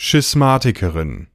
Schismatikerin.